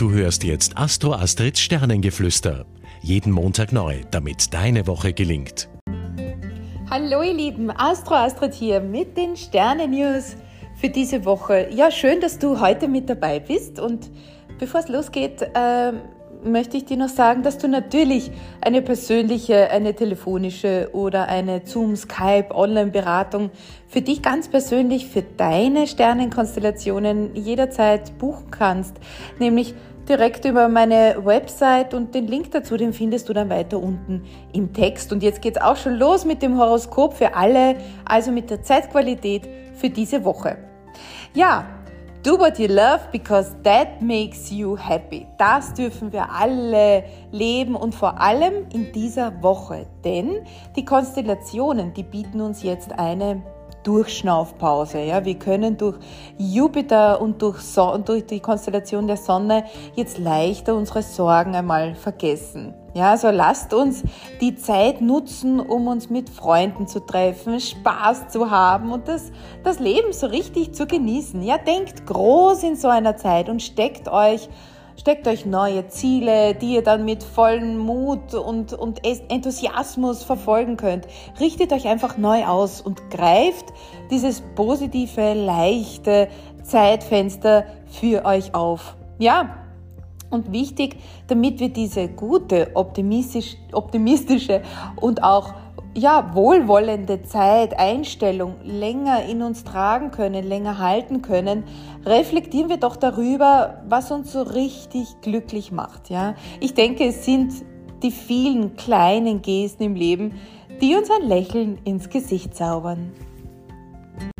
Du hörst jetzt Astro Astrids Sternengeflüster. Jeden Montag neu, damit deine Woche gelingt. Hallo ihr Lieben, Astro Astrid hier mit den Sternen-News für diese Woche. Ja, schön, dass du heute mit dabei bist und bevor es losgeht, äh, möchte ich dir noch sagen, dass du natürlich eine persönliche, eine telefonische oder eine Zoom, Skype, Online-Beratung für dich ganz persönlich, für deine Sternenkonstellationen jederzeit buchen kannst. Nämlich direkt über meine Website und den Link dazu, den findest du dann weiter unten im Text. Und jetzt geht's auch schon los mit dem Horoskop für alle, also mit der Zeitqualität für diese Woche. Ja, Do what you love because that makes you happy. Das dürfen wir alle leben und vor allem in dieser Woche, denn die Konstellationen, die bieten uns jetzt eine Durchschnaufpause. Ja, wir können durch Jupiter und durch, so durch die Konstellation der Sonne jetzt leichter unsere Sorgen einmal vergessen. Ja, also lasst uns die Zeit nutzen, um uns mit Freunden zu treffen, Spaß zu haben und das, das Leben so richtig zu genießen. Ja, denkt groß in so einer Zeit und steckt euch Steckt euch neue Ziele, die ihr dann mit vollem Mut und, und Enthusiasmus verfolgen könnt. Richtet euch einfach neu aus und greift dieses positive, leichte Zeitfenster für euch auf. Ja, und wichtig, damit wir diese gute, optimistisch, optimistische und auch ja, wohlwollende Zeit, Einstellung länger in uns tragen können, länger halten können, reflektieren wir doch darüber, was uns so richtig glücklich macht. Ja? Ich denke, es sind die vielen kleinen Gesten im Leben, die uns ein Lächeln ins Gesicht zaubern.